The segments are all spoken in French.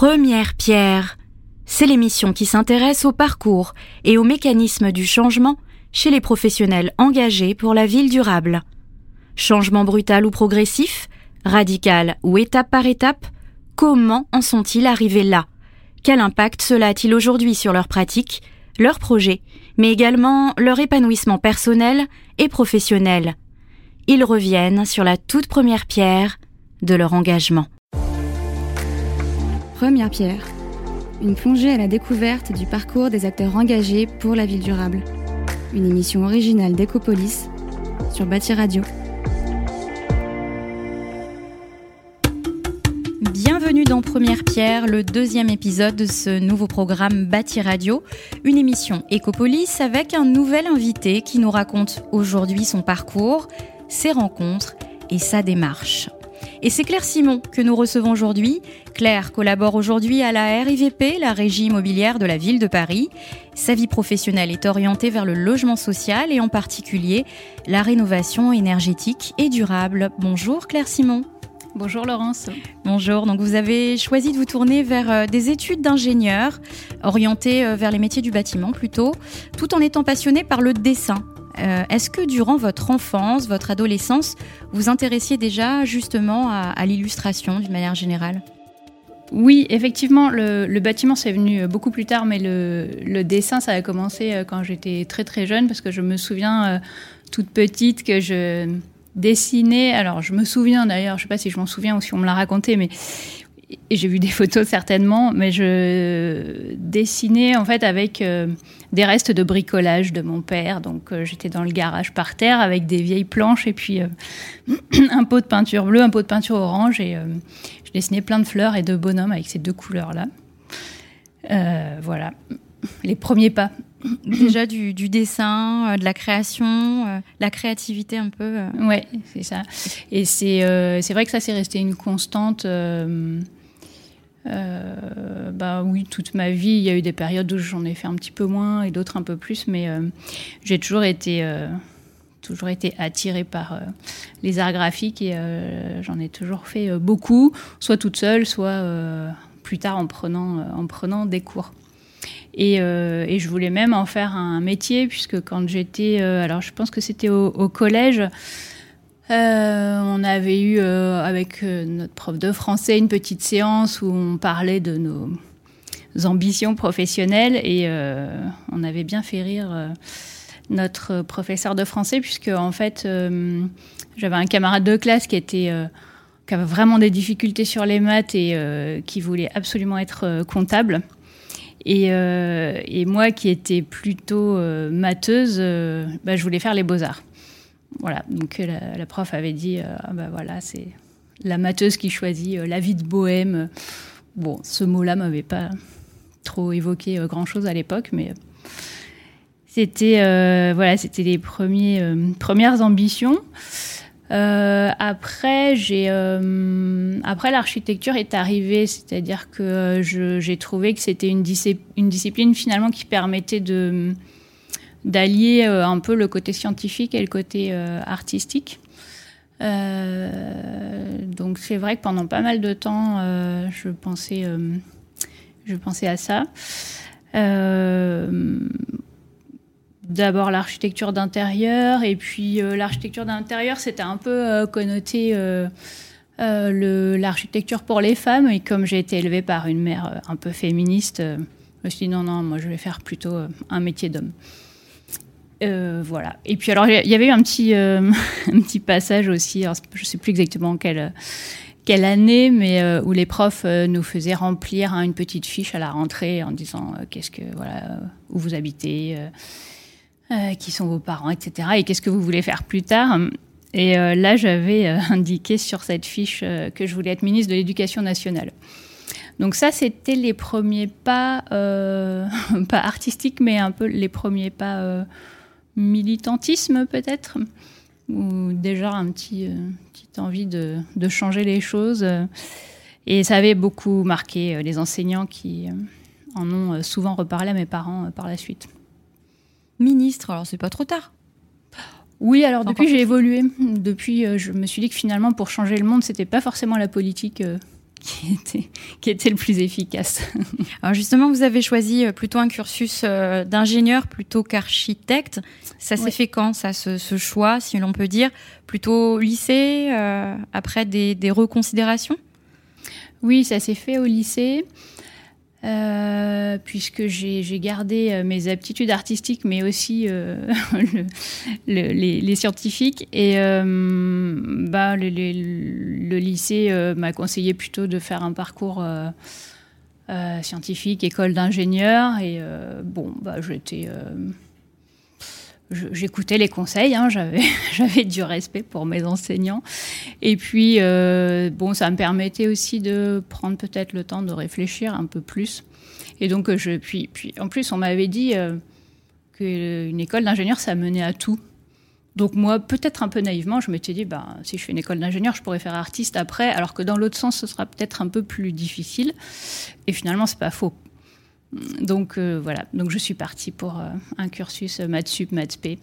Première pierre. C'est l'émission qui s'intéresse au parcours et aux mécanismes du changement chez les professionnels engagés pour la ville durable. Changement brutal ou progressif, radical ou étape par étape, comment en sont-ils arrivés là? Quel impact cela a-t-il aujourd'hui sur leurs pratiques, leurs projets, mais également leur épanouissement personnel et professionnel? Ils reviennent sur la toute première pierre de leur engagement. Première pierre. Une plongée à la découverte du parcours des acteurs engagés pour la ville durable. Une émission originale d'Ecopolis sur Bâti Radio. Bienvenue dans Première Pierre, le deuxième épisode de ce nouveau programme Bâti Radio, une émission Ecopolis avec un nouvel invité qui nous raconte aujourd'hui son parcours, ses rencontres et sa démarche. Et c'est Claire Simon que nous recevons aujourd'hui. Claire collabore aujourd'hui à la RIVP, la régie immobilière de la ville de Paris. Sa vie professionnelle est orientée vers le logement social et en particulier la rénovation énergétique et durable. Bonjour Claire Simon. Bonjour Laurence. Bonjour, donc vous avez choisi de vous tourner vers euh, des études d'ingénieur, orientées euh, vers les métiers du bâtiment plutôt, tout en étant passionné par le dessin. Euh, est-ce que durant votre enfance, votre adolescence, vous intéressiez déjà justement à, l'illustration d'une manière générale? Oui, effectivement, le, bâtiment c'est venu beaucoup plus tard, mais le, dessin ça a commencé euh, quand j'étais très très jeune parce que je me souviens euh, toute petite que je dessinais. Alors je me souviens d'ailleurs, je sais pas si je m'en souviens ou si on me l'a raconté, mais j'ai vu des photos certainement, mais je dessinais en fait avec euh, des restes de bricolage de mon père. Donc euh, j'étais dans le garage par terre avec des vieilles planches et puis euh, un pot de peinture bleue, un pot de peinture orange et je dessinais plein de fleurs et de bonhommes avec ces deux couleurs là. voilà, les premiers pas. Déjà du, dessin, de la création, la créativité un peu. Ouais, c'est ça. Et c'est c'est vrai que ça c'est resté une constante. Euh, bah oui, toute ma vie, il y a eu des périodes où j'en ai fait un petit peu moins et d'autres un peu plus, mais euh, j'ai toujours été, euh, toujours été attirée par les arts graphiques et j'en ai toujours fait beaucoup, soit toute seule, soit plus tard en prenant, en prenant des cours. Et, et, je voulais même en faire un métier, puisque quand j'étais, alors je pense que c'était au, collège, euh, on avait eu euh, avec euh, notre prof de français une petite séance où on parlait de nos ambitions professionnelles et on avait bien fait rire notre professeur de français puisque en fait j'avais un camarade de classe qui avait vraiment des difficultés sur les maths et qui voulait absolument être comptable. Et, moi qui étais plutôt matheuse, bah, je voulais faire les beaux-arts. Voilà, donc euh, la, prof avait dit, bah voilà, c'est la mateuse qui choisit euh, la vie de bohème. Bon, ce mot-là m'avait pas trop évoqué grand-chose à l'époque, mais c'était voilà, c'était les premiers, premières ambitions. après, j'ai après l'architecture est arrivée, c'est-à-dire que j'ai trouvé que c'était une, une, discipline finalement qui permettait de d'allier euh, un peu le côté scientifique et le côté euh, artistique. Euh, donc c'est vrai que pendant pas mal de temps, je pensais, je pensais à ça. D'abord l'architecture d'intérieur et puis l'architecture d'intérieur, c'était un peu connoté l'architecture pour les femmes et comme j'ai été élevée par une mère un peu féministe, je me suis dit non non, moi je vais faire plutôt un métier d'homme. Euh, voilà. Et puis alors, il y avait eu un petit, euh, un petit passage aussi, alors, je ne sais plus exactement quelle, quelle année, mais euh, où les profs nous faisaient remplir hein, une petite fiche à la rentrée en disant qu'est-ce que voilà où vous habitez, qui sont vos parents, etc. Et qu'est-ce que vous voulez faire plus tard. Et là, j'avais indiqué sur cette fiche que je voulais être ministre de l'Éducation nationale. Donc ça, c'était les premiers pas, pas artistiques, mais un peu les premiers pas militantisme peut-être, ou déjà un petit, euh, petite envie de, de, changer les choses. Et ça avait beaucoup marqué euh, les enseignants qui euh, en ont souvent reparlé à mes parents par la suite. Ministre, alors c'est pas trop tard. Oui, alors depuis j'ai évolué. Depuis, je me suis dit que finalement pour changer le monde, c'était pas forcément la politique qui était, qui était le plus efficace. Alors justement, vous avez choisi plutôt un cursus d'ingénieur plutôt qu'architecte. Ça s'est fait quand, ça, ce, ce choix, si l'on peut dire? Plutôt lycée, après des, des reconsidérations? Oui, ça s'est fait au lycée. Euh, puisque j'ai gardé euh, mes aptitudes artistiques, mais aussi euh, le, les, scientifiques. Et bah, le, le, lycée m'a conseillé plutôt de faire un parcours scientifique, école d'ingénieur. Et bon, bah, j'étais j'écoutais les conseils, hein, j'avais, du respect pour mes enseignants. Et puis, euh, bon, ça me permettait aussi de prendre peut-être le temps de réfléchir un peu plus. Et donc, je, puis, puis en plus, on m'avait dit euh, qu'une école d'ingénieur, ça menait à tout. Donc moi, peut-être un peu naïvement, je m'étais dit, bah, si je fais une école d'ingénieur, je pourrais faire artiste après, alors que dans l'autre sens, ce sera peut-être un peu plus difficile. Et finalement, c'est pas faux. Donc euh, voilà, donc je suis partie pour euh, un cursus maths sup, maths p.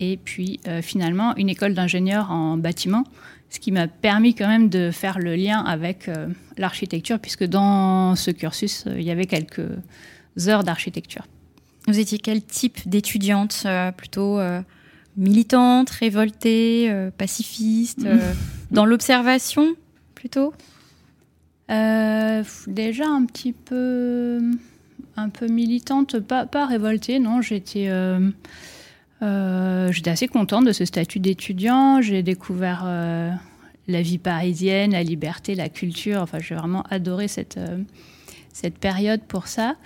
Et puis euh, finalement une école d'ingénieur en bâtiment, ce qui m'a permis quand même de faire le lien avec l'architecture, puisque dans ce cursus, il y avait quelques heures d'architecture. Vous étiez quel type d'étudiante Plutôt militante, révoltée, pacifiste, dans l'observation plutôt? euh, déjà un petit peu, un peu militante, pas, pas révoltée, non. J'étais, euh, euh, j'étais assez contente de ce statut d'étudiant. J'ai découvert la vie parisienne, la liberté, la culture. Enfin, j'ai vraiment adoré cette, cette période pour ça.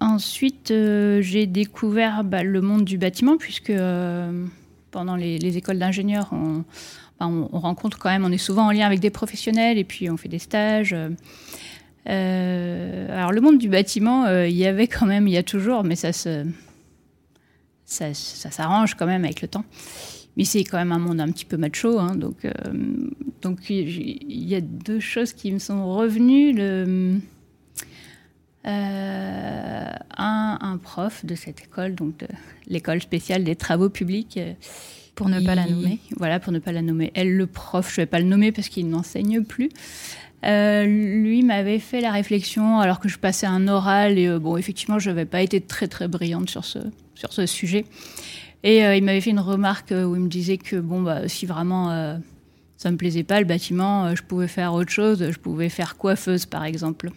ensuite, j'ai découvert bah, le monde du bâtiment, puisque pendant les, les écoles d'ingénieurs, on on, rencontre quand même, on est souvent en lien avec des professionnels et puis on fait des stages. Euh, alors le monde du bâtiment, euh, il y avait quand même, il y a toujours, mais ça se, ça, s'arrange quand même avec le temps. Mais c'est quand même un monde un petit peu macho, hein, donc euh, il y a deux choses qui me sont revenues. Un, prof de cette école, donc l'école spéciale des travaux publics, pour ne pas la nommer. Voilà, pour ne pas la nommer. Elle, le prof, je ne vais pas le nommer parce qu'il n'enseigne plus. Euh, lui m'avait fait la réflexion alors que je passais un oral et euh, bon effectivement je n'avais pas été très très brillante sur ce sur ce sujet et euh, il m'avait fait une remarque où il me disait que bon bah si vraiment ça me plaisait pas le bâtiment je pouvais faire autre chose je pouvais faire coiffeuse par exemple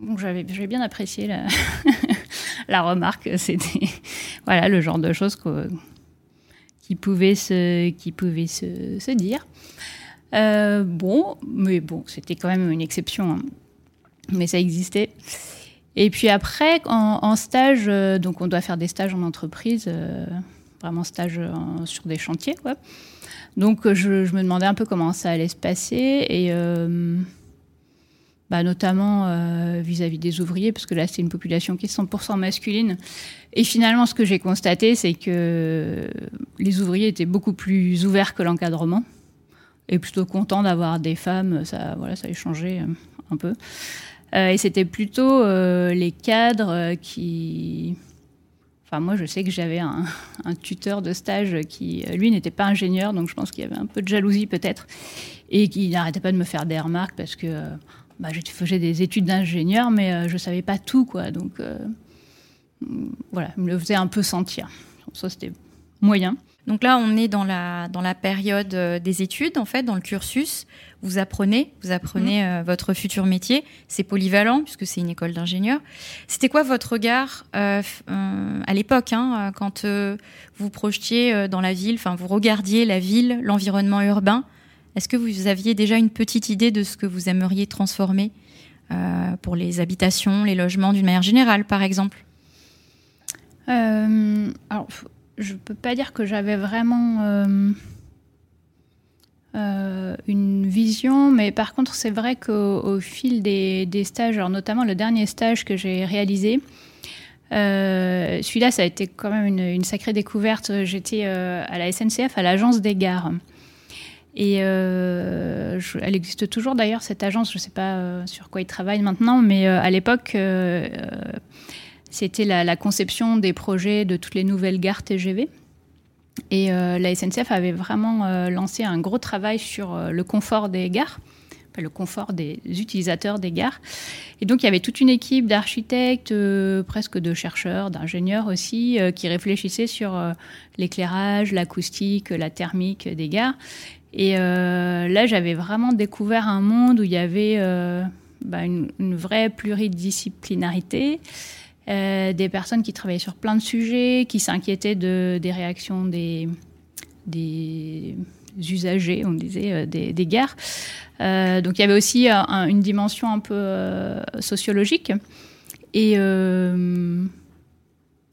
donc j'avais j'avais bien apprécié la, la remarque c'était voilà le genre de choses que qui pouvaient se, qui pouvaient se, dire. Euh, bon, mais bon, c'était quand même une exception, hein. mais ça existait. Et puis après, en, stage, euh, donc on doit faire des stages en entreprise, euh, vraiment stage sur des chantiers. Donc je, je, me demandais un peu comment ça allait se passer et bah, notamment euh, vis-à-vis des ouvriers, parce que là, c'est une population qui est 100% masculine. Et finalement, ce que j'ai constaté, c'est que les ouvriers étaient beaucoup plus ouverts que l'encadrement, et plutôt contents d'avoir des femmes. Ça, voilà, ça a changé euh, un peu. Euh, et c'était plutôt les cadres qui... Enfin, moi, je sais que j'avais un, un, tuteur de stage qui, lui, n'était pas ingénieur, donc je pense qu'il y avait un peu de jalousie peut-être, et qui n'arrêtait pas de me faire des remarques parce que bah, je faisais des études d'ingénieur, mais euh, je ne savais pas tout, quoi. Donc, euh, voilà, me le faisait un peu sentir. Ça, c'était moyen. Donc là, on est dans la, dans la période euh, des études, en fait, dans le cursus. Vous apprenez, vous apprenez mhm. votre futur métier. C'est polyvalent, puisque c'est une école d'ingénieur. C'était quoi votre regard à l'époque, hein, quand vous projetiez dans la ville, enfin, vous regardiez la ville, l'environnement urbain est-ce que vous aviez déjà une petite idée de ce que vous aimeriez transformer euh, pour les habitations, les logements d'une manière générale, par exemple? Euh, Alors, je ne peux pas dire que j'avais vraiment euh, une vision, mais par contre, c'est vrai qu'au fil des, stages, notamment le dernier stage que j'ai réalisé, celui-là, ça a été quand même une sacrée découverte. J'étais à la SNCF, à l'agence des gares. Et euh, elle existe toujours d'ailleurs, cette agence, je ne sais pas euh, sur quoi ils travaillent maintenant, mais euh, à l'époque, c'était la, conception des projets de toutes les nouvelles gares TGV. Et la SNCF avait vraiment lancé un gros travail sur le confort des gares le confort des utilisateurs des gares. Et donc il y avait toute une équipe d'architectes, presque de chercheurs, d'ingénieurs aussi, qui réfléchissaient sur l'éclairage, l'acoustique, la thermique des gares. Et euh, là, j'avais vraiment découvert un monde où il y avait euh, bah, une, vraie pluridisciplinarité, euh, des personnes qui travaillaient sur plein de sujets, qui s'inquiétaient de, des réactions des, usagers, on disait, des, gares. donc il y avait aussi une dimension un peu sociologique. Et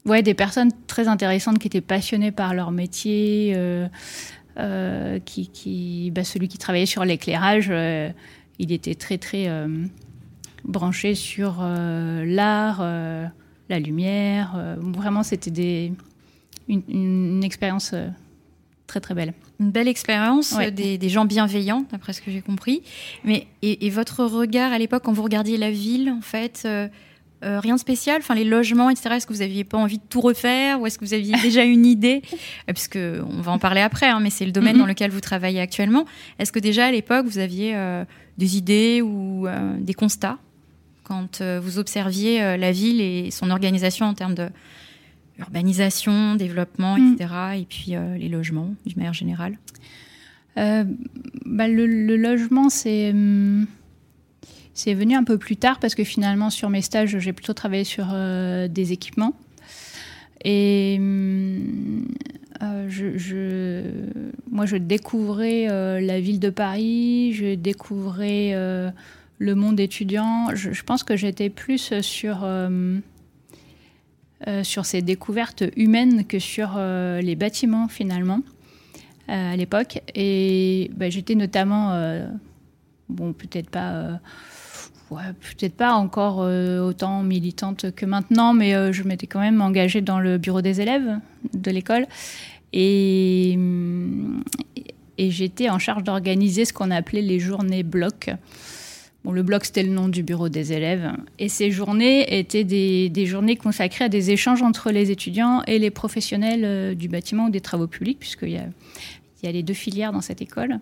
ouais, des personnes très intéressantes qui étaient passionnées par leur métier. Qui, qui bah, celui qui travaillait sur l'éclairage, euh, il était très très euh, branché sur l'art, la lumière. vraiment, c'était des, une, expérience très très belle. Une belle expérience, des, des, gens bienveillants, d'après ce que j'ai compris. Mais et, et, votre regard à l'époque, quand vous regardiez la ville, en fait, euh, rien de spécial Enfin, les logements, etc. Est-ce que vous n'aviez pas envie de tout refaire ou est-ce que vous aviez déjà une idée? Euh, Puisque on va en parler après, hein, mais c'est le domaine dans mhm. lequel vous travaillez actuellement. Est-ce que déjà à l'époque vous aviez euh, des idées ou des constats quand vous observiez la ville et son organisation en termes de urbanisation, développement, etc. Mhm. Et puis les logements, d'une manière générale? Bah, le, le, logement, c'est hum, c'est venu un peu plus tard parce que finalement, sur mes stages, j'ai plutôt travaillé sur euh, des équipements. Et hum, euh, je, moi, je découvrais euh, la ville de Paris, je découvrais le monde étudiant. Je, pense que j'étais plus sur, sur ces découvertes humaines que sur les bâtiments, finalement, à l'époque. Et bah, j'étais notamment, bon, peut-être pas peut-être pas encore euh, autant militante que maintenant, mais euh, je m'étais quand même engagée dans le bureau des élèves de l'école. Et, mm, j'étais en charge d'organiser ce qu'on appelait les journées blocs. Bon, le bloc, c'était le nom du bureau des élèves. Et ces journées étaient des, journées consacrées à des échanges entre les étudiants et les professionnels euh, du bâtiment ou des travaux publics, puisqu'il y a les deux filières dans cette école.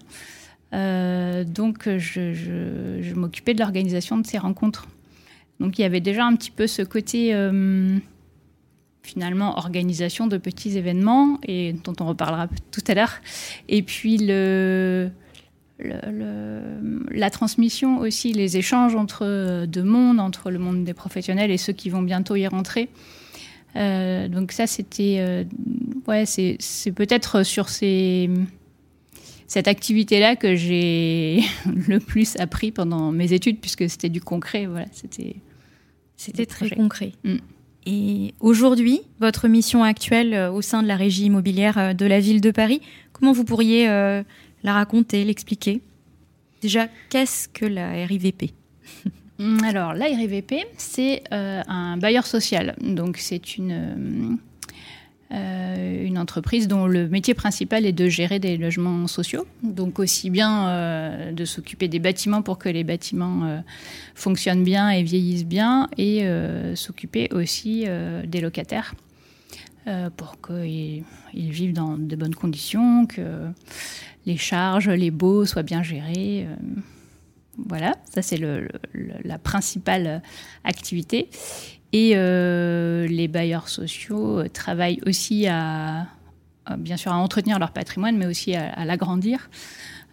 Euh, donc, je, m'occupais de l'organisation de ces rencontres. Donc, il y avait déjà un petit peu ce côté, euh, finalement, organisation de petits événements, et dont on reparlera tout à l'heure. Et puis, la transmission aussi, les échanges entre deux mondes, entre le monde des professionnels et ceux qui vont bientôt y rentrer. Euh, donc ça, c'était... ouais, c'est peut-être sur ces cette activité-là que j'ai le plus appris pendant mes études, puisque c'était du concret. Voilà, c'était c'était très concret. Mm. Et aujourd'hui, votre mission actuelle euh, au sein de la régie immobilière euh, de la ville de Paris, comment vous pourriez euh, la raconter, l'expliquer? Déjà, qu'est-ce que la RIVP mm, Alors, la RIVP, c'est un bailleur social. Donc, c'est une euh, une entreprise dont le métier principal est de gérer des logements sociaux, donc aussi bien euh, de s'occuper des bâtiments pour que les bâtiments euh, fonctionnent bien et vieillissent bien, et s'occuper aussi des locataires pour qu'ils vivent dans de bonnes conditions, que les charges, les baux soient bien gérés. Voilà, ça c'est la principale activité. Et euh, les bailleurs sociaux euh, travaillent aussi à, bien sûr, à entretenir leur patrimoine, mais aussi à, l'agrandir.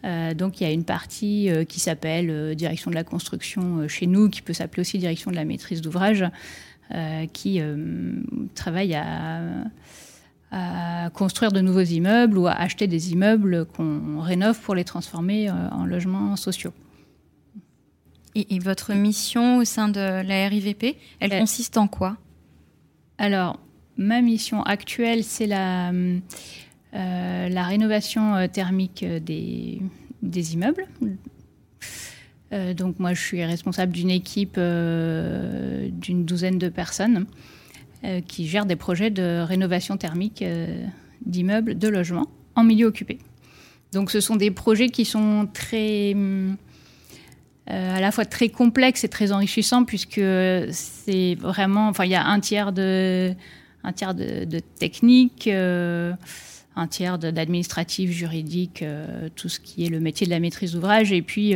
Euh, donc il y a une partie qui s'appelle direction de la construction chez nous, qui peut s'appeler aussi direction de la maîtrise d'ouvrage, qui travaille à, construire de nouveaux immeubles ou à acheter des immeubles qu'on rénove pour les transformer en logements sociaux. Et, votre mission au sein de la RIVP, elle euh, consiste en quoi? Alors, ma mission actuelle, c'est la, euh, la rénovation euh, thermique des, des immeubles. donc moi, je suis responsable d'une équipe d'une douzaine de personnes qui gèrent des projets de rénovation thermique d'immeubles, de logements en milieu occupé. Donc ce sont des projets qui sont très euh, à la fois très complexe et très enrichissant puisque c'est vraiment, enfin, il y a un tiers de, un tiers de, technique, euh, un tiers d'administratif, juridique, tout ce qui est le métier de la maîtrise d'ouvrage, et puis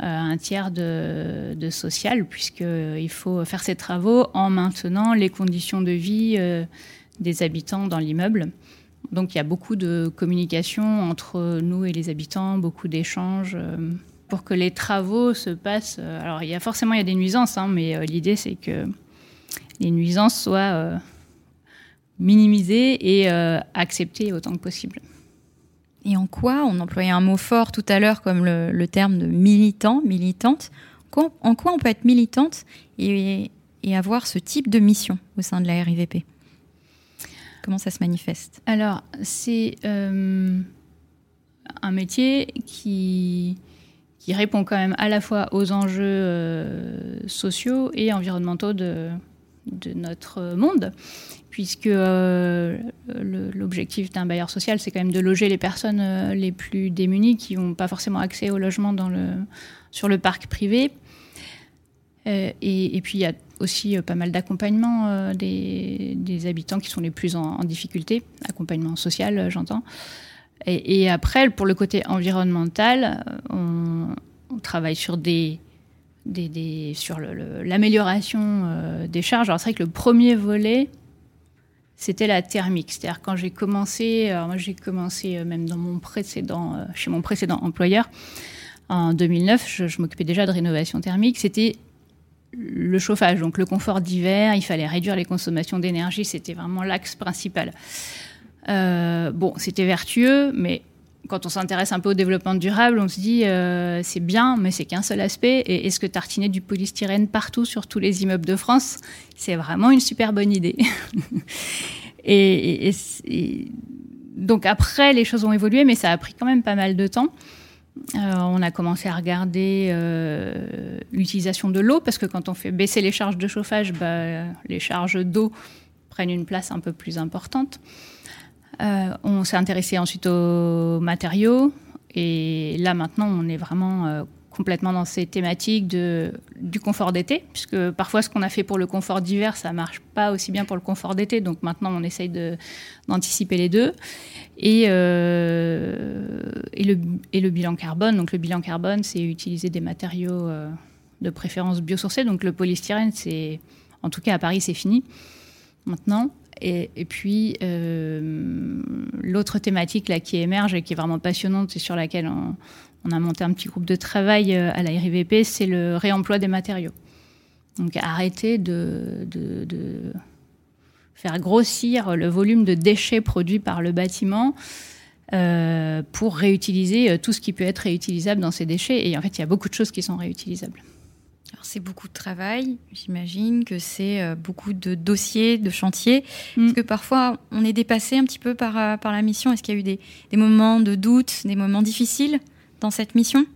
un tiers de, de social, puisqu'il faut faire ces travaux en maintenant les conditions de vie des habitants dans l'immeuble. Donc il y a beaucoup de communication entre nous et les habitants, beaucoup d'échanges pour que les travaux se passent. Euh, alors, il y a forcément il y a des nuisances, hein, mais euh, l'idée c'est que les nuisances soient euh, minimisées et acceptées autant que possible. Et en quoi, on employait un mot fort tout à l'heure comme le, terme de militant, militante, en quoi on peut être militante et, et avoir ce type de mission au sein de la RIVP Comment ça se manifeste? Alors, c'est un métier qui qui répond quand même à la fois aux enjeux euh, sociaux et environnementaux de, notre monde, puisque euh, l'objectif d'un bailleur social, c'est quand même de loger les personnes euh, les plus démunies qui n'ont pas forcément accès au logement sur le parc privé. Et, puis il y a aussi pas mal d'accompagnement des, habitants qui sont les plus en difficulté, accompagnement social, j'entends. Et, après, pour le côté environnemental, on, travaille sur l'amélioration euh, des charges. Alors c'est vrai que le premier volet, c'était la thermique. C'est-à-dire quand j'ai commencé, alors moi j'ai commencé euh, même dans mon précédent, euh, chez mon précédent employeur en 2009, je, je m'occupais déjà de rénovation thermique. C'était le chauffage, donc le confort d'hiver. Il fallait réduire les consommations d'énergie. C'était vraiment l'axe principal. Euh, bon, c'était vertueux, mais quand on s'intéresse un peu au développement durable, on se dit euh, c'est bien, mais c'est qu'un seul aspect. Et est-ce que tartiner du polystyrène partout sur tous les immeubles de France, c'est vraiment une super bonne idée et, donc après, les choses ont évolué, mais ça a pris quand même pas mal de temps. Euh, on a commencé à regarder l'utilisation de l'eau, parce que quand on fait baisser les charges de chauffage, bah, les charges d'eau prennent une place un peu plus importante. Euh, on s'est intéressé ensuite aux matériaux. Et là, maintenant, on est vraiment euh, complètement dans ces thématiques de, du confort d'été, puisque parfois, ce qu'on a fait pour le confort d'hiver, ça marche pas aussi bien pour le confort d'été. Donc maintenant, on essaye d'anticiper les deux. Et, euh, et, le, et, le, bilan carbone. Donc le bilan carbone, c'est utiliser des matériaux de préférence biosourcés. Donc le polystyrène, c'est, en tout cas à Paris, c'est fini maintenant. Et, puis, euh, l'autre thématique là, qui émerge et qui est vraiment passionnante et sur laquelle on, a monté un petit groupe de travail euh, à la RIVP, c'est le réemploi des matériaux. Donc, arrêter de, faire grossir le volume de déchets produits par le bâtiment euh, pour réutiliser tout ce qui peut être réutilisable dans ces déchets. Et en fait, il y a beaucoup de choses qui sont réutilisables c'est beaucoup de travail, j'imagine que c'est euh, beaucoup de dossiers, de chantiers. Mm. Est-ce que parfois on est dépassé un petit peu par, euh, par la mission Est-ce qu'il y a eu des, moments de doute, des moments difficiles dans cette mission?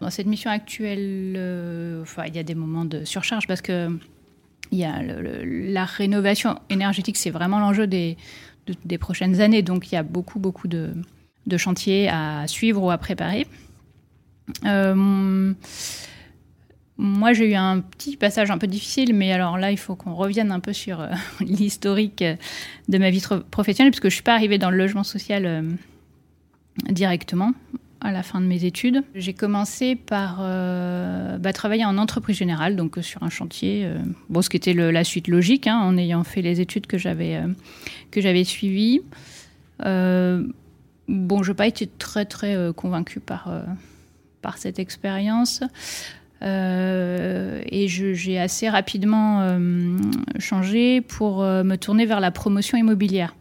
Dans cette mission actuelle, euh, enfin, il y a des moments de surcharge parce que il y a la rénovation énergétique, c'est vraiment l'enjeu des, des prochaines années. Donc il y a beaucoup, beaucoup de, de chantiers à suivre ou à préparer. Euh, moi, j'ai eu un petit passage un peu difficile, mais alors là, il faut qu'on revienne un peu sur euh, l'historique de ma vie professionnelle, puisque je ne suis pas arrivée dans le logement social euh, directement à la fin de mes études. J'ai commencé par euh, bah, travailler en entreprise générale, donc sur un chantier, bon, ce qui était la suite logique, hein, en ayant fait les études que j'avais j'avais suivies. bon, je n'ai pas été très très convaincue par par cette expérience. Euh, et j'ai assez rapidement euh, changé pour euh, me tourner vers la promotion immobilière.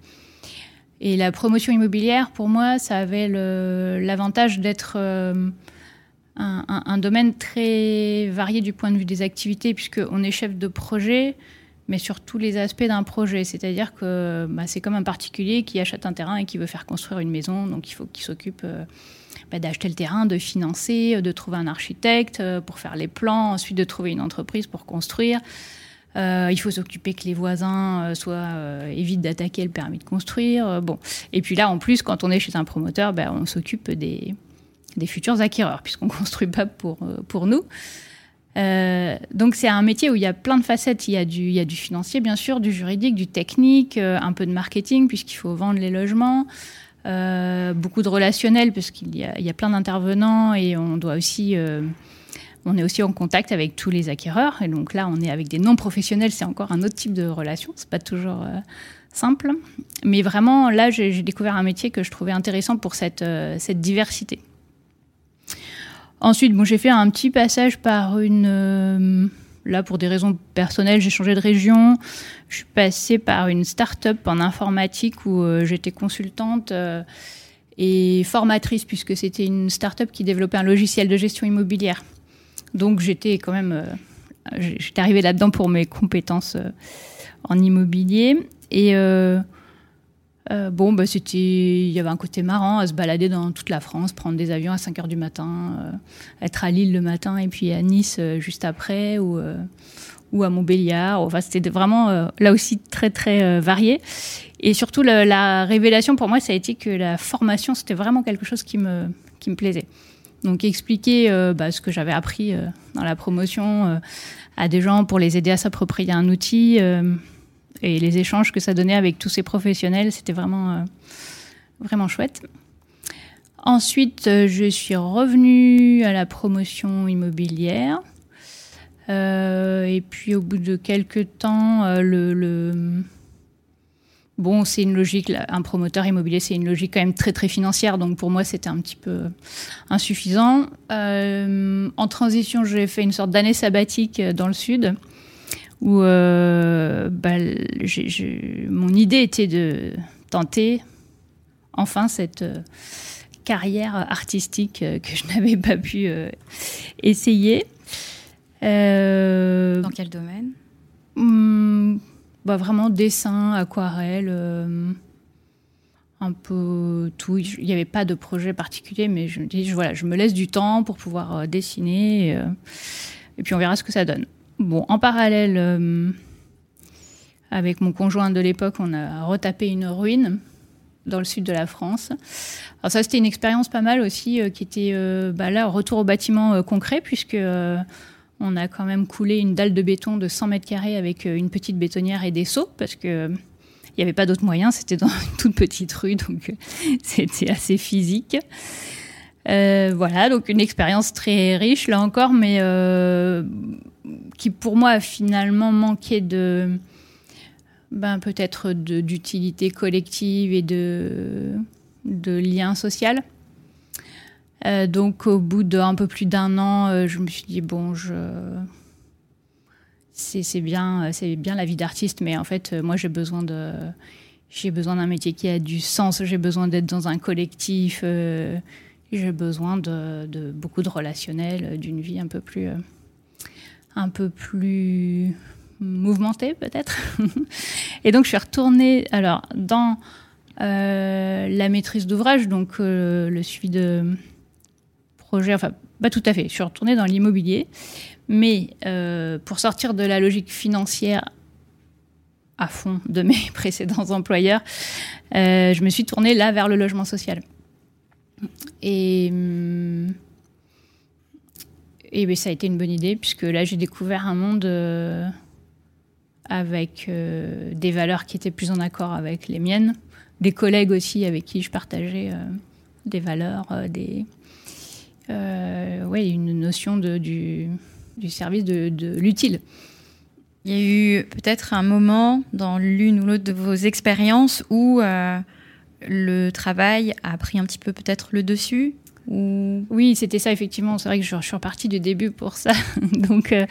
Et la promotion immobilière, pour moi, ça avait l'avantage d'être un, domaine très varié du point de vue des activités, puisqu'on est chef de projet, mais sur tous les aspects d'un projet. C'est-à-dire que bah, c'est comme un particulier qui achète un terrain et qui veut faire construire une maison, donc il faut qu'il s'occupe bah, d'acheter le terrain, de financer, euh, de trouver un architecte euh, pour faire les plans, ensuite de trouver une entreprise pour construire. Euh, il faut s'occuper que les voisins soient évitent d'attaquer le permis de construire. bon, et puis là, en plus, quand on est chez un promoteur, ben, on s'occupe des, futurs acquéreurs puisqu'on construit pas pour pour nous. Euh, donc c'est un métier où il y a plein de facettes. Il y a du, il y a du financier, bien sûr, du juridique, du technique, euh, un peu de marketing, puisqu'il faut vendre les logements, euh, beaucoup de relationnel, puisqu'il y y a plein d'intervenants et on doit aussi... Euh, on est aussi en contact avec tous les acquéreurs. Et donc là, on est avec des non-professionnels, c'est encore un autre type de relation. C'est pas toujours euh, simple. Mais vraiment, là, j'ai, découvert un métier que je trouvais intéressant pour cette, cette diversité. Ensuite, bon, j'ai fait un petit passage par une. Là, pour des raisons personnelles, j'ai changé de région. Je suis passée par une start-up en informatique où euh, j'étais consultante euh, et formatrice, puisque c'était une start-up qui développait un logiciel de gestion immobilière. Donc, j'étais quand même. euh, j'étais arrivée là-dedans pour mes compétences en immobilier. Et. Euh, bon, bah, c'était, il y avait un côté marrant à se balader dans toute la France, prendre des avions à 5 heures du matin, euh, être à Lille le matin et puis à Nice euh, juste après ou, ou à Montbéliard. Enfin, c'était vraiment là aussi très très varié. Et surtout, la révélation pour moi, ça a été que la formation, c'était vraiment quelque chose qui me, qui me plaisait. Donc, expliquer bah, ce que j'avais appris dans la promotion à des gens pour les aider à s'approprier un outil. Et les échanges que ça donnait avec tous ces professionnels, c'était vraiment, euh, vraiment chouette. Ensuite, euh, je suis revenue à la promotion immobilière. Euh, et puis, au bout de quelques temps, le, Bon, c'est une logique, un promoteur immobilier, c'est une logique quand même très très financière, donc pour moi c'était un petit peu insuffisant. En transition, j'ai fait une sorte d'année sabbatique dans le sud, où euh, bah, j'ai- mon idée était de tenter enfin cette euh, carrière artistique euh, que je n'avais pas pu essayer. Dans quel domaine? Hum, bah vraiment dessin, aquarelle, un peu tout. Il n'y avait pas de projet particulier, mais je me dis, je, voilà, je me laisse du temps pour pouvoir dessiner, et, et puis on verra ce que ça donne. Bon, en parallèle, euh, avec mon conjoint de l'époque, on a retapé une ruine dans le sud de la France. Alors ça, c'était une expérience pas mal aussi, euh, qui était euh, bah là, retour au bâtiment concret, puisque on a quand même coulé une dalle de béton de 100 mètres carrés avec une petite bétonnière et des seaux parce que il n'y avait pas d'autre moyen. C'était dans une toute petite rue, donc c'était assez physique. Voilà, donc une expérience très riche là encore, mais qui pour moi a finalement manqué de ben, peut-être d'utilité collective et de, de lien social. Euh, donc au bout d'un peu plus d'un an, euh, je me suis dit bon, je c'est bien, c'est bien la vie d'artiste, mais en fait, moi j'ai besoin de j'ai besoin d'un métier qui a du sens. J'ai besoin d'être dans un collectif. euh, j'ai besoin de, beaucoup de relationnel, d'une vie un peu plus un peu plus mouvementée peut-être. Et donc je suis retournée alors dans euh, la maîtrise d'ouvrage, donc euh, le suivi de projet, enfin pas tout à fait, je suis retournée dans l'immobilier, mais euh, pour sortir de la logique financière à fond de mes précédents employeurs, je me suis tournée là vers le logement social. Et, hum, et ben, ça a été une bonne idée, puisque là j'ai découvert un monde euh, avec euh, des valeurs qui étaient plus en accord avec les miennes, des collègues aussi avec qui je partageais euh, des valeurs, des, ouais, une notion de, du, du service de, de l'utile. Il y a eu peut-être un moment dans l'une ou l'autre de vos expériences où le travail a pris un petit peu peut-être le dessus Oui, c'était ça, effectivement. C'est vrai que je, je suis repartie du début pour ça. Donc, euh,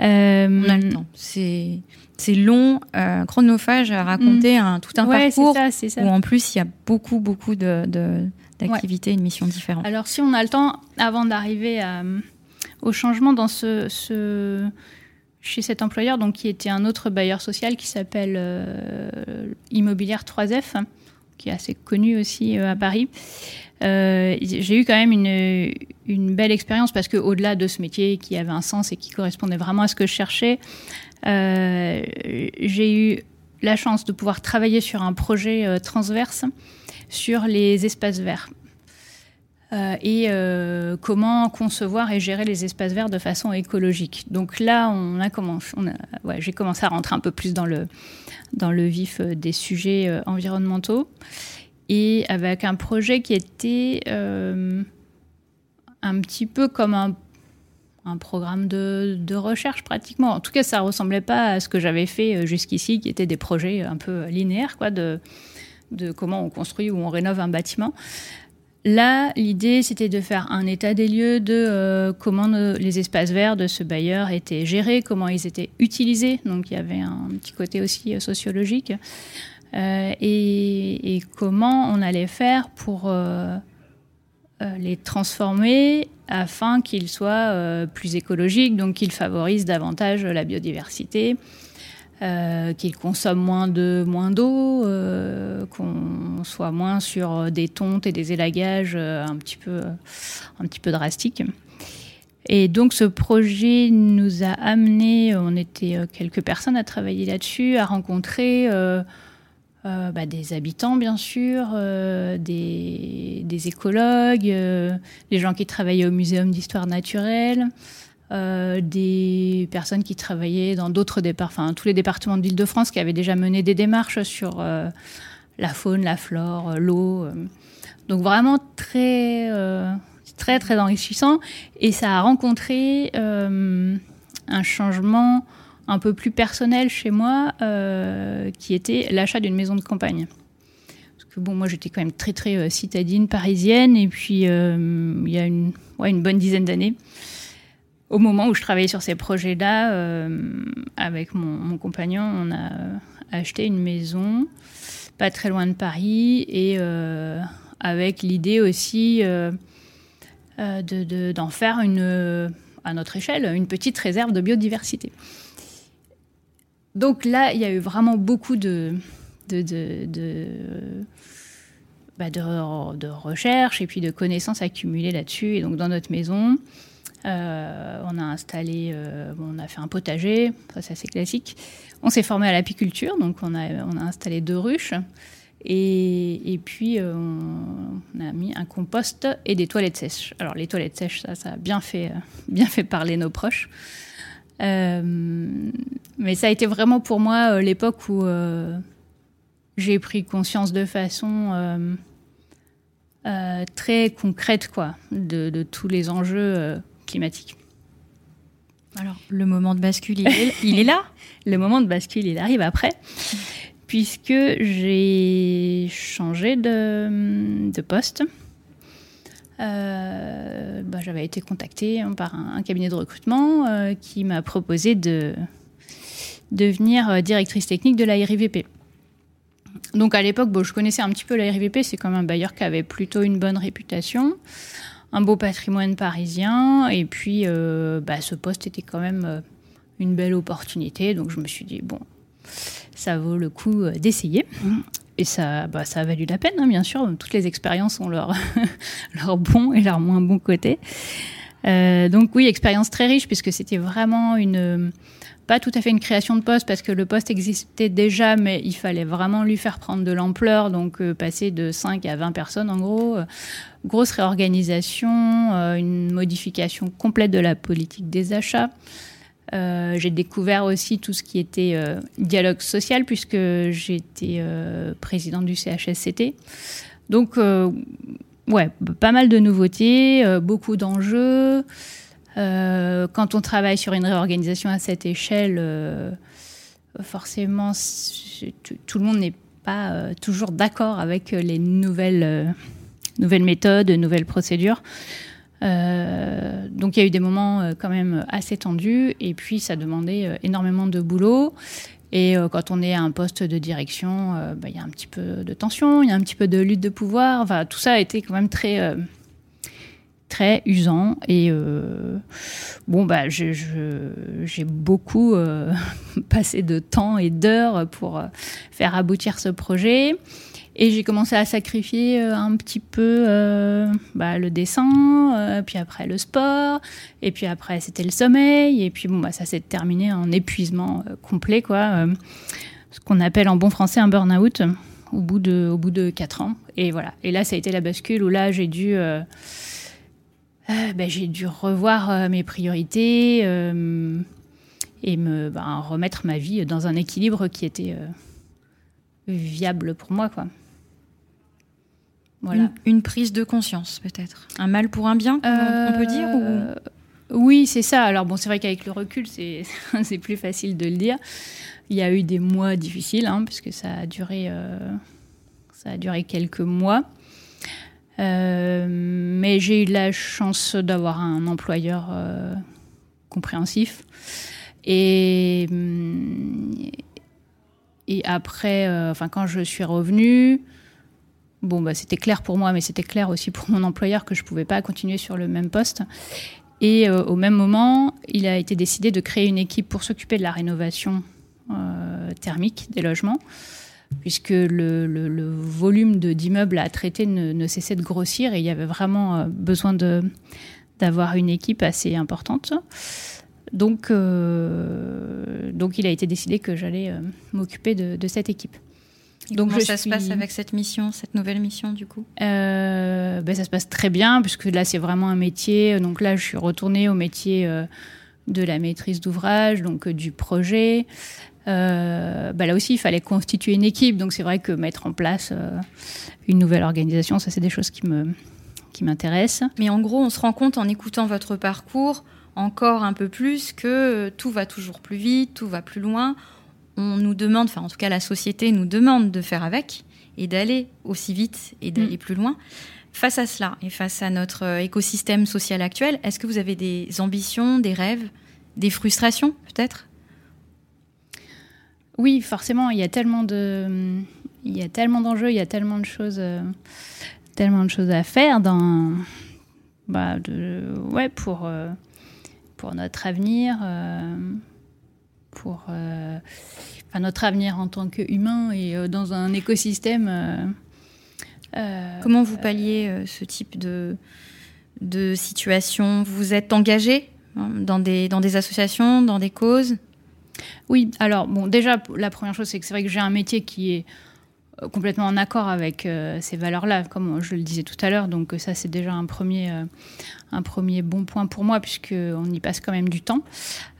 euh, on a le temps. C'est c'est long, euh, chronophage à raconter un, tout un Mm. ouais, c'est parcours ça, c'est ça. où en plus il y a beaucoup beaucoup de d'activités et de missions différentes. Alors, si on a le temps, avant d'arriver au changement dans ce, ce- chez cet employeur, donc qui était un autre bailleur social qui s'appelle euh, Immobilière 3F, qui est assez connu aussi euh, à Paris. Euh, j'ai eu quand même une, belle expérience parce que au-delà de ce métier qui avait un sens et qui correspondait vraiment à ce que je cherchais, euh, j'ai eu la chance de pouvoir travailler sur un projet transverse sur les espaces verts. et comment concevoir et gérer les espaces verts de façon écologique. Donc là, on a commencé, j'ai commencé à rentrer un peu plus dans le, dans le vif des sujets environnementaux et avec un projet qui était un petit peu comme un un programme de, recherche pratiquement. En tout cas, ça ressemblait pas à ce que j'avais fait euh, jusqu'ici, qui étaient des projets un peu linéaires, quoi, de, de comment on construit ou on rénove un bâtiment. Là, l'idée, c'était de faire un état des lieux de euh, comment les espaces verts de ce bailleur étaient gérés, comment ils étaient utilisés. Donc, il y avait un petit côté aussi euh, sociologique. et, comment on allait faire pour les transformer afin qu'il soit euh, plus écologique, donc qu'il favorise davantage la biodiversité, euh, qu'il consomme moins de moins d'eau, euh, qu'on soit moins sur des tontes et des élagages un petit peu un petit peu drastiques. Et donc ce projet nous a amené, on était quelques personnes à travailler là-dessus, à rencontrer euh, bah, des habitants, bien sûr, euh, des, écologues, euh, des gens qui travaillaient au Muséum d'histoire naturelle, des personnes qui travaillaient dans d'autres enfin tous les départements d'Île-de-France qui avaient déjà mené des démarches sur la faune, la flore, l'eau. Donc vraiment très, très, très enrichissant. Et ça a rencontré un changement un peu plus personnel chez moi, euh, qui était l'achat d'une maison de campagne. Parce bon, moi j'étais quand même très très euh, citadine parisienne, et puis euh, il y a une, ouais, une bonne dizaine d'années, au moment où je travaillais sur ces projets-là, avec mon, compagnon, on a acheté une maison pas très loin de Paris, et avec l'idée aussi de, d'en faire une, à notre échelle une petite réserve de biodiversité. Donc là, il y a eu vraiment beaucoup de, de, de, bah, recherches et puis de connaissances accumulées là-dessus. Et donc dans notre maison, euh, on a installé, euh, on a fait un potager, ça c'est assez classique. On s'est formé à l'apiculture, donc on a, installé deux ruches. Et, puis euh, on a mis un compost et des toilettes sèches. Alors les toilettes sèches, ça, a bien fait, bien fait parler nos proches. Mais ça a été vraiment pour moi l'époque où j'ai pris conscience de façon très concrète quoi, de, tous les enjeux Alors, le moment de bascule, il est, il est là Le moment de bascule, il arrive après, puisque j'ai changé de, de poste. Euh, bah, j'avais été contactée hein, par un, cabinet de recrutement euh, qui m'a proposé de devenir euh, directrice technique de la RIVP. Donc à l'époque, bon, je connaissais un petit peu la RIVP, c'est comme un bailleur qui avait plutôt une bonne réputation, un beau patrimoine parisien, et puis bah, ce poste était quand même une belle opportunité, donc je me suis dit, bon, ça vaut le coup d'essayer. Mmh. Et ça, bah, ça a valu la peine, hein, bien sûr. Toutes les expériences ont leur, leur bon et leur moins bon côté. Euh, donc oui, expérience très riche puisque c'était vraiment une pas tout à fait une création de poste parce que le poste existait déjà, mais il fallait vraiment lui faire prendre de l'ampleur, donc euh, passer de 5 à 20 personnes en gros. Euh, grosse réorganisation, une modification complète de la politique des achats. Euh, j'ai découvert aussi tout ce qui était euh, dialogue social puisque j'étais euh, présidente du CHSCT. Donc, ouais, pas mal de nouveautés, beaucoup d'enjeux. quand on travaille sur une réorganisation à cette échelle, forcément, tout le monde n'est pas toujours d'accord avec les nouvelles, méthodes, nouvelles procédures. Euh, donc il y a eu des moments euh, quand même assez tendus et puis ça demandait euh, énormément de boulot. Et quand on est à un poste de direction, bah, il y a un petit peu de tension, il y a un petit peu de lutte de pouvoir. Tout ça a été quand même très, très usant. Et bon, bah, j'ai beaucoup passé de temps et d'heures pour faire aboutir ce projet. Et j'ai commencé à sacrifier euh, un petit peu euh, bah, le dessin, euh, puis après le sport, et puis après c'était le sommeil, et puis bon, bah, ça s'est terminé en épuisement complet, quoi. ce qu'on appelle en bon français un burn-out. au bout de au bout de quatre ans. Et voilà. Et là, ça a été la bascule où là, j'ai dû ben, j'ai dû revoir mes priorités et me ben, remettre ma vie dans un équilibre qui était viable pour moi, quoi. Voilà. Une, prise de conscience, peut-être. Un mal pour un bien, on peut dire oui, c'est ça. Alors bon, c'est vrai qu'avec le recul, c'est plus facile de le dire. Il y a eu des mois difficiles, hein, puisque ça a duré, euh, ça a duré quelques mois. Euh, mais j'ai eu la chance d'avoir un employeur euh, compréhensif. Et, et après, enfin, quand je suis revenue, bon, bah, c'était clair pour moi, mais c'était clair aussi pour mon employeur que je ne pouvais pas continuer sur le même poste. Et euh, au même moment, il a été décidé de créer une équipe pour s'occuper de la rénovation euh, thermique des logements, puisque le, volume d'immeubles à traiter ne, cessait de grossir et il y avait vraiment euh, besoin d'avoir une équipe assez importante. Donc, donc il a été décidé que j'allais m'occuper de, cette équipe. Donc comment ça se passe avec cette mission, cette nouvelle mission du coup? Euh, ben, Ça se passe très bien puisque là c'est vraiment un métier. Donc là je suis retournée au métier euh, de la maîtrise d'ouvrage, donc euh, du projet. Ben, là aussi il fallait constituer une équipe. Donc c'est vrai que mettre en place une nouvelle organisation, ça c'est des choses qui me qui m'intéressent. Mais en gros on se rend compte en écoutant votre parcours encore un peu plus que tout va toujours plus vite, tout va plus loin on nous demande, enfin en tout cas la société nous demande de faire avec et d'aller aussi vite et d'aller mm. plus loin. Face à cela et face à notre euh, écosystème social actuel, est-ce que vous avez des ambitions, des rêves, des frustrations peut-être? Oui, forcément, il y a tellement de, il y a tellement d'enjeux, il y a tellement de choses, euh, tellement de choses à faire dans, bah, de, ouais, pour, euh, pour notre avenir pour euh, notre avenir en tant qu'humain et euh, dans un écosystème. Euh, Comment vous palliez ce type de, de situation? Vous êtes engagé dans des, dans des associations, dans des causes? Oui, alors bon, déjà, la première chose, c'est que c'est vrai que j'ai un métier qui est complètement en accord avec euh, ces valeurs-là, comme je le disais tout à l'heure. Donc ça, c'est déjà un premier, euh, un premier bon point pour moi, puisqu'on y passe quand même du temps.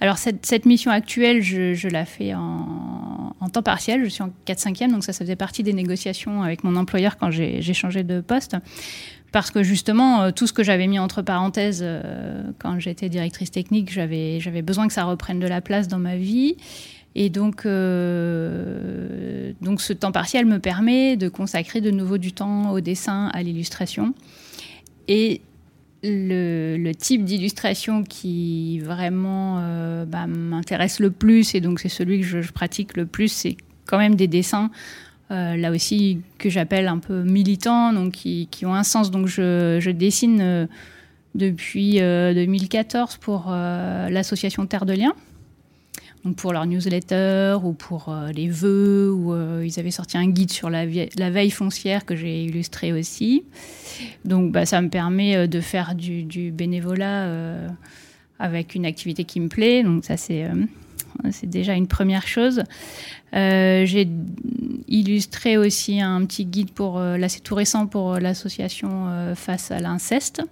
Alors cette, cette mission actuelle, je, je, la fais en, en, temps partiel. Je suis en 4-5e, donc ça, ça faisait partie des négociations avec mon employeur quand j'ai changé de poste. Parce que justement, tout ce que j'avais mis entre parenthèses quand j'étais directrice technique, j'avais besoin que ça reprenne de la place dans ma vie. Et donc, euh, donc ce temps partiel me permet de consacrer de nouveau du temps au dessin, à l'illustration. Et le, type d'illustration qui vraiment euh, bah, m'intéresse le plus, et donc c'est celui que je, pratique le plus, c'est quand même des dessins, euh, là aussi, que j'appelle un peu militants, donc qui, ont un sens. Donc je, je dessine depuis 2014 pour l'association Terre de Liens pour leur newsletter ou pour euh, les vœux, ou euh, ils avaient sorti un guide sur la, veille foncière que j'ai illustré aussi. Donc bah, ça me permet euh, de faire du, bénévolat avec une activité qui me plaît. Donc ça c'est déjà une première chose. j'ai illustré aussi un petit guide pour, là c'est tout récent pour l'association face à l'inceste,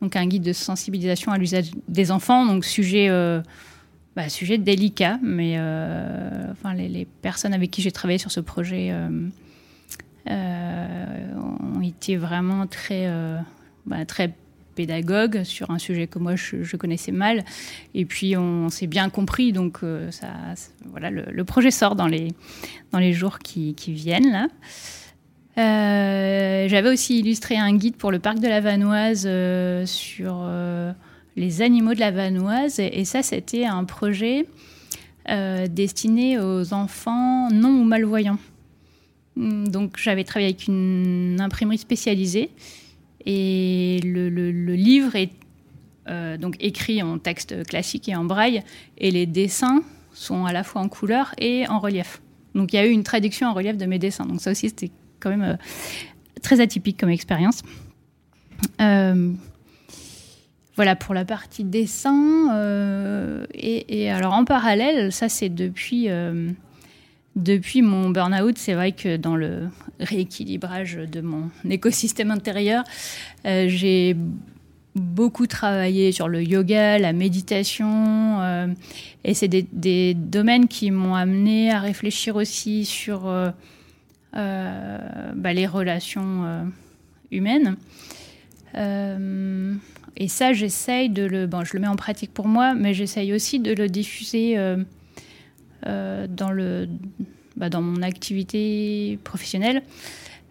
donc un guide de sensibilisation à l'usage des enfants, donc sujet bah, sujet délicat, mais euh, enfin, les, personnes avec qui j'ai travaillé sur ce projet euh, euh, ont été vraiment très, bah, très pédagogues sur un sujet que moi je, connaissais mal. Et puis on, s'est bien compris, donc ça, voilà, le, projet sort dans les, dans les jours qui, viennent. Là. J'avais aussi illustré un guide pour le parc de la Vanoise sur les animaux de la Vanoise. Et, ça, c'était un projet euh, destiné aux enfants non ou malvoyants. Hmm, donc j'avais travaillé avec une imprimerie spécialisée et le, livre est euh, donc écrit en texte classique et en braille et les dessins sont à la fois en couleur et en relief. Donc il y a eu une traduction en relief de mes dessins. Donc ça aussi c'était quand même euh, très atypique comme expérience. Voilà pour la partie dessin. Euh, et, alors en parallèle, ça c'est depuis, euh, depuis mon burn-out, c'est vrai que dans le rééquilibrage de mon écosystème intérieur, euh, j'ai beaucoup travaillé sur le yoga, la méditation, et c'est des, domaines qui m'ont amené à réfléchir aussi sur bah, les relations humaines. Et ça, j'essaye de le, bon, je le mets en pratique pour moi, mais j'essaye aussi de le diffuser euh, dans, le, bah, dans mon activité professionnelle.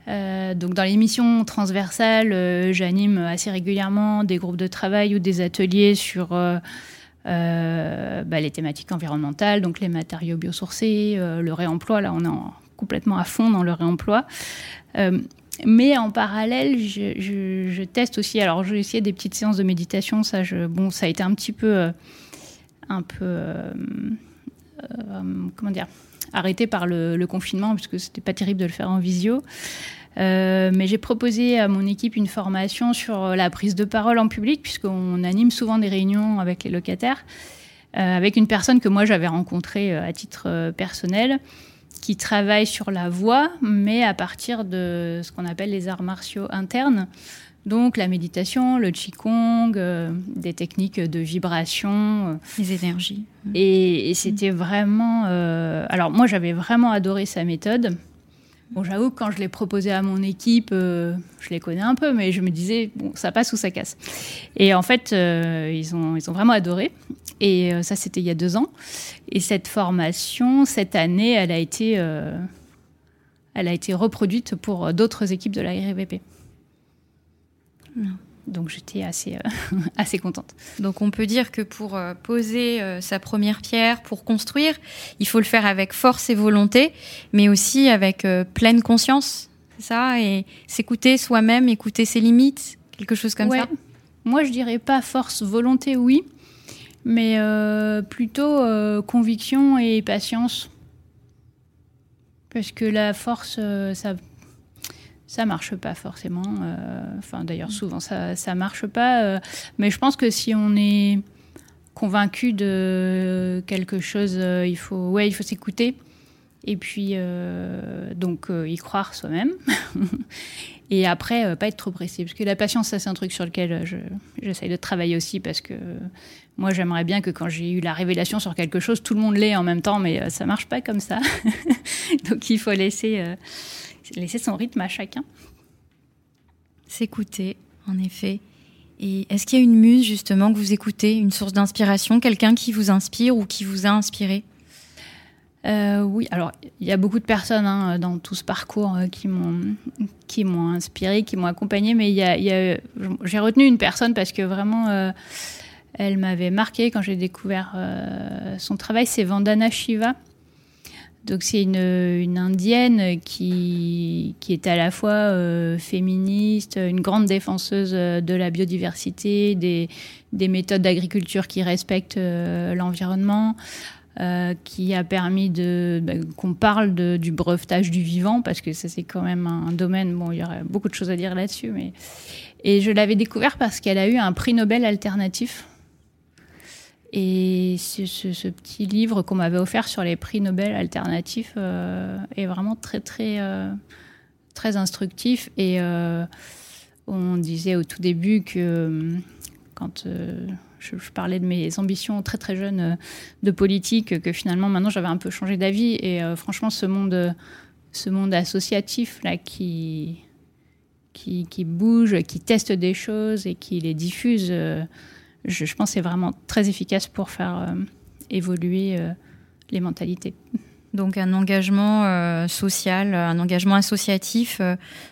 Euh, donc dans l'émission transversale, euh, j'anime assez régulièrement des groupes de travail ou des ateliers sur bah, les thématiques environnementales, donc les matériaux biosourcés, le réemploi. Là, on est complètement à fond dans le réemploi. Mais en parallèle, je, teste aussi. Alors, j'ai essayé des petites séances de méditation. Ça, bon, ça a été un petit peu, un peu euh, comment dire, arrêté par le, confinement, puisque c'était pas terrible de le faire en visio. Euh, mais j'ai proposé à mon équipe une formation sur la prise de parole en public, puisqu'on anime souvent des réunions avec les locataires, euh, avec une personne que moi j'avais rencontrée à titre personnel, qui travaille sur la voix, mais à partir de ce qu'on appelle les arts martiaux internes. Donc la méditation, le qigong, euh, des techniques de vibration, euh, les énergies. Et, c'était vraiment. Euh, alors moi j'avais vraiment adoré sa méthode. Bon, j'avoue que quand je l'ai proposé à mon équipe, je les connais un peu, mais je me disais bon, ça passe ou ça casse. Et en fait, ils ont ils ont vraiment adoré. Et ça c'était il y a deux ans. Et cette formation cette année, elle a été elle a été reproduite pour d'autres équipes de la RVP. Donc j'étais assez, euh, assez contente. Donc on peut dire que pour euh, poser euh, sa première pierre, pour construire, il faut le faire avec force et volonté, mais aussi avec pleine conscience, c'est ça? Et s'écouter soi-même, écouter ses limites, quelque chose comme ça? Moi je dirais pas force, volonté, oui, mais plutôt conviction et patience. Parce que la force, ça ça marche pas forcément. Euh, enfin, d'ailleurs, souvent, ça, ça marche pas. Euh, mais je pense que si on est convaincu de quelque chose, euh, il faut, ouais, il faut s'écouter. Et puis, donc, y croire soi-même. et après, pas être trop pressé. Parce que la patience, ça, c'est un truc sur lequel j'essaye de travailler aussi. Parce que moi, j'aimerais bien que quand j'ai eu la révélation sur quelque chose, tout le monde l'ait en même temps. Mais ça marche pas comme ça. donc, il faut laisser laisser son rythme à chacun. S'écouter, en effet. Et est-ce qu'il y a une muse justement que vous écoutez, une source d'inspiration, quelqu'un qui vous inspire ou qui vous a inspiré? Euh, oui, alors il y a beaucoup de personnes hein, dans tout ce parcours euh, qui m'ont qui m'ont inspiré, qui m'ont accompagné, mais il y a, j'ai retenu une personne parce que vraiment euh, elle m'avait marqué quand j'ai découvert son travail, c'est Vandana Shiva. Donc c'est une, indienne qui, qui est à la fois euh, féministe, une grande défenseuse euh, de la biodiversité, des, des méthodes d'agriculture qui respectent euh, l'environnement, qui a permis de bah, qu'on parle de, du brevetage du vivant parce que ça c'est quand même un domaine. Bon, il y aurait beaucoup de choses à dire là-dessus, mais et je l'avais découvert parce qu'elle a eu un prix Nobel alternatif et ce, petit livre qu'on m'avait offert sur les prix Nobel alternatifs euh, est vraiment très très euh, très instructif. Et euh, on disait au tout début que quand je, parlais de mes ambitions très très jeunes de politique, que finalement maintenant j'avais un peu changé d'avis. Et franchement, ce monde ce monde associatif là qui qui, qui bouge, qui teste des choses et qui les diffuse je, pense que c'est vraiment très efficace pour faire euh, évoluer euh, les mentalités. Donc un engagement euh, social, un engagement associatif,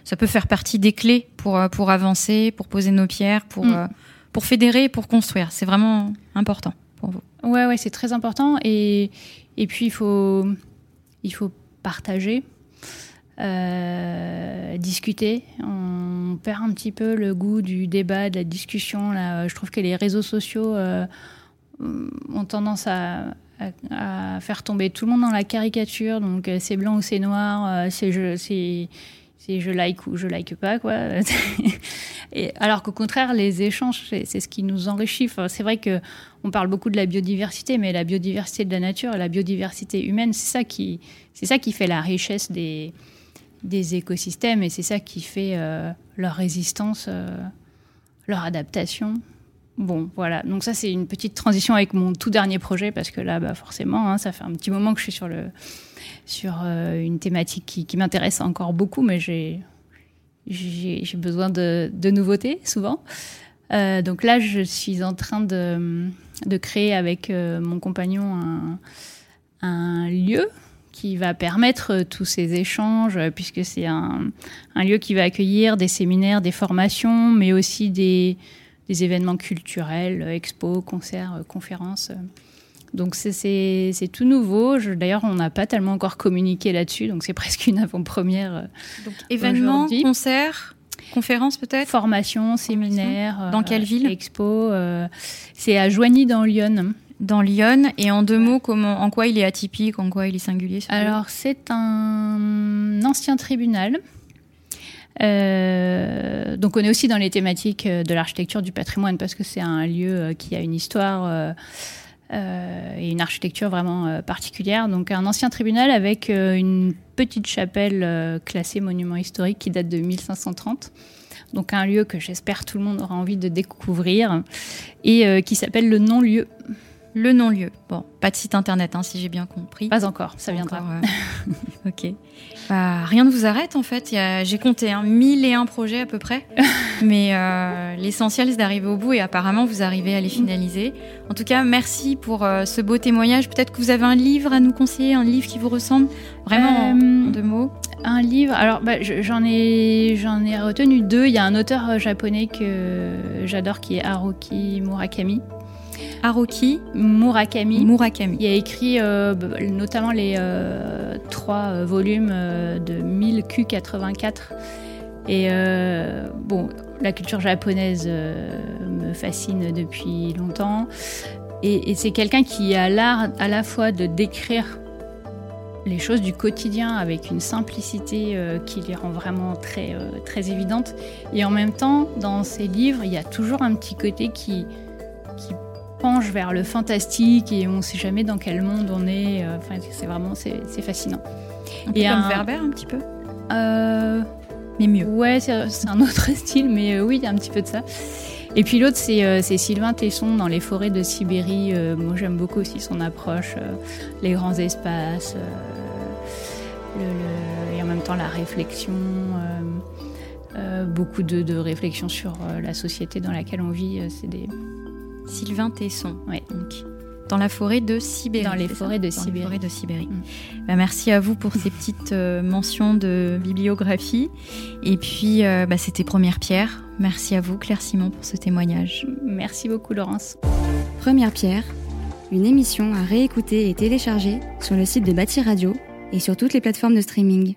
ça peut faire partie des clés pour, pour avancer, pour poser nos pierres, pour, mm. pour fédérer, pour construire. C'est vraiment important pour vous. Ouais, ouais, c'est très important. Et, et puis il faut, il faut partager. Euh, discuter. On perd un petit peu le goût du débat, de la discussion. Je trouve que les réseaux sociaux euh, ont tendance à, faire tomber tout le monde dans la caricature. Donc euh, c'est blanc ou c'est noir. c'est je like ou je like pas quoi. Alors qu'au contraire, les échanges, c'est ce qui nous enrichit. c'est vrai que on parle beaucoup de la biodiversité, mais la biodiversité de la nature et la biodiversité humaine, c'est ça qui, c'est ça qui fait la richesse des, des écosystèmes et c'est ça qui fait euh, leur résistance, euh, leur adaptation. Bon, voilà. Donc ça, c'est une petite transition avec mon tout dernier projet parce que là, bah, forcément, hein, ça fait un petit moment que je suis sur le sur euh, une thématique qui, m'intéresse encore beaucoup, mais j'ai besoin de, de, nouveautés souvent. Donc là, je suis en train de, de créer avec mon compagnon un, un, lieu qui va permettre tous ces échanges, puisque c'est un, un, lieu qui va accueillir des séminaires, des formations, mais aussi des, des événements culturels, expos, concerts, conférences. Donc c'est tout nouveau. D'ailleurs, on n'a pas tellement encore communiqué là-dessus, donc c'est presque une avant-première. Euh, donc événements, concerts, conférences peut-être? Formation, séminaire. Dans quelle ville? Expo. Euh, c'est à Joigny dans Lyon. Dans Lyon. Et en deux mots, comment, en quoi il est atypique, en quoi il est singulier Alors c'est un ancien tribunal. Euh, donc on est aussi dans les thématiques de l'architecture du patrimoine parce que c'est un lieu qui a une histoire euh, et une architecture vraiment euh, particulière. Donc un ancien tribunal avec euh, une petite chapelle classée monument historique qui date de 1530. Donc un lieu que j'espère tout le monde aura envie de découvrir et qui s'appelle le non-lieu. Le non-lieu. Bon, pas de site internet, hein, si j'ai bien compris. Pas encore, ça viendra. ok. Bah, rien ne vous arrête en fait. J'ai compté hein, 1001 projets à peu près. Mais euh, l'essentiel c'est d'arriver au bout et apparemment vous arrivez à les finaliser. En tout cas, merci pour euh, ce beau témoignage. Peut-être que vous avez un livre à nous conseiller, un livre qui vous ressemble? Vraiment en euh, deux mots. Un livre, alors bah, j'en ai, j'en ai retenu deux. Il y a un auteur japonais que j'adore qui est Haruki Murakami. Haruki Murakami. Murakami. Il a écrit euh, notamment les euh, trois euh, volumes de 1000 Q84. Et bon, la culture japonaise me fascine depuis longtemps. Et, c'est quelqu'un qui a l'art à la fois de décrire les choses du quotidien avec une simplicité qui les rend vraiment très, très évidentes. Et en même temps, dans ses livres, il y a toujours un petit côté qui, qui penche vers le fantastique et on ne sait jamais dans quel monde on est. Euh, enfin, c'est vraiment c'est, fascinant. Un peu et comme un, Werber un petit peu. Euh, mais mieux. Ouais, c'est, un autre style, mais euh, oui, il y a un petit peu de ça. Et puis l'autre, c'est, Sylvain Tesson dans les forêts de Sibérie. moi, j'aime beaucoup aussi son approche, les grands espaces, et en même temps la réflexion. beaucoup de, de réflexion sur la société dans laquelle on vit. c'est des, Sylvain Tesson. Ouais. Donc, dans la forêt de Sibérie. Dans les forêts de Sibérie. Dans les forêts de Sibérie. Mm. Bah, merci à vous pour ces petites euh, mentions de bibliographie. Et puis, euh, bah, c'était Première Pierre. Merci à vous, Claire Simon, pour ce témoignage. Merci beaucoup, Laurence. Première Pierre, une émission à réécouter et télécharger sur le site de Bâti Radio et sur toutes les plateformes de streaming.